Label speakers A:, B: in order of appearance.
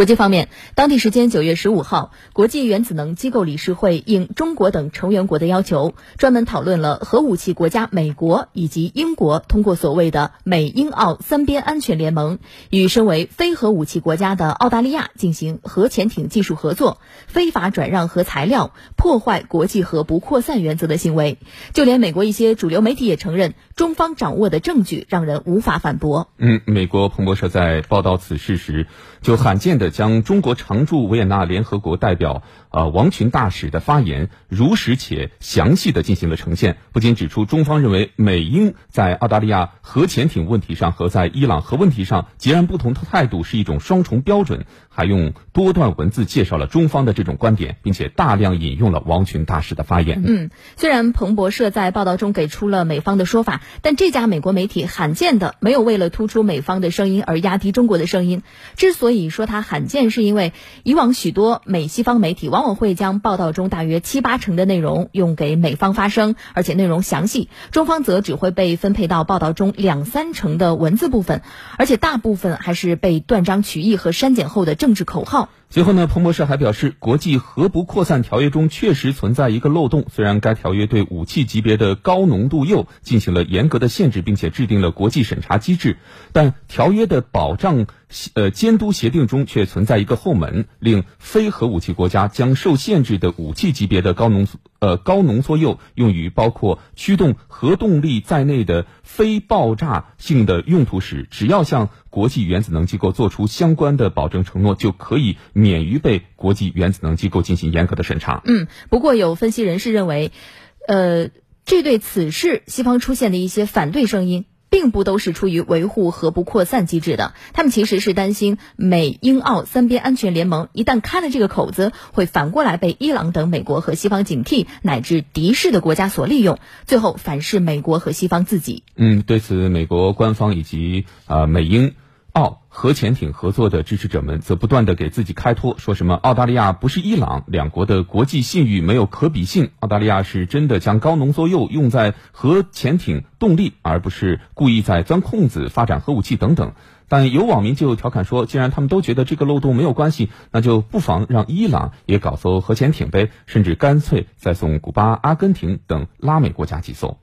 A: 国际方面，当地时间九月十五号，国际原子能机构理事会应中国等成员国的要求，专门讨论了核武器国家美国以及英国通过所谓的美英澳三边安全联盟，与身为非核武器国家的澳大利亚进行核潜艇技术合作，非法转让核材料，破坏国际核不扩散原则的行为。就连美国一些主流媒体也承认，中方掌握的证据让人无法反驳。
B: 嗯，美国彭博社在报道此事时，就罕见的将中国常驻维也纳联合国代表呃王群大使的发言如实且详细的进行了呈现。不仅指出中方认为美英在澳大利亚核潜艇问题上和在伊朗核问题上截然不同的态度是一种双重标准，还用多段文字介绍了中方的这种观点，并且大量引用了王群大使的发言。
A: 嗯，虽然彭博社在报道中给出了美方的说法，但这家美国媒体罕见的没有为了突出美方的声音而压低中国的声音。之所以说它罕见，是因为以往许多美西方媒体往往往会将报道中大约七八成的内容用给美方发声，而且内容详细；中方则只会被分配到报道中两三成的文字部分，而且大部分还是被断章取义和删减后的政治口号。
B: 随后呢，彭博社还表示，国际核不扩散条约中确实存在一个漏洞。虽然该条约对武器级别的高浓度铀进行了严格的限制，并且制定了国际审查机制，但条约的保障呃监督协定中却存在一个后门，令非核武器国家将受限制的武器级别的高浓呃高浓缩铀用于包括驱动核动力在内的非爆炸性的用途时，只要向国际原子能机构做出相关的保证承诺，就可以。免于被国际原子能机构进行严格的审查。
A: 嗯，不过有分析人士认为，呃，这对此事西方出现的一些反对声音，并不都是出于维护核不扩散机制的。他们其实是担心美英澳三边安全联盟一旦开了这个口子，会反过来被伊朗等美国和西方警惕乃至敌视的国家所利用，最后反噬美国和西方自己。
B: 嗯，对此，美国官方以及啊美英。澳核潜艇合作的支持者们则不断的给自己开脱，说什么澳大利亚不是伊朗，两国的国际信誉没有可比性，澳大利亚是真的将高浓缩铀用在核潜艇动力，而不是故意在钻空子发展核武器等等。但有网民就调侃说，既然他们都觉得这个漏洞没有关系，那就不妨让伊朗也搞艘核潜艇呗，甚至干脆再送古巴、阿根廷等拉美国家几艘。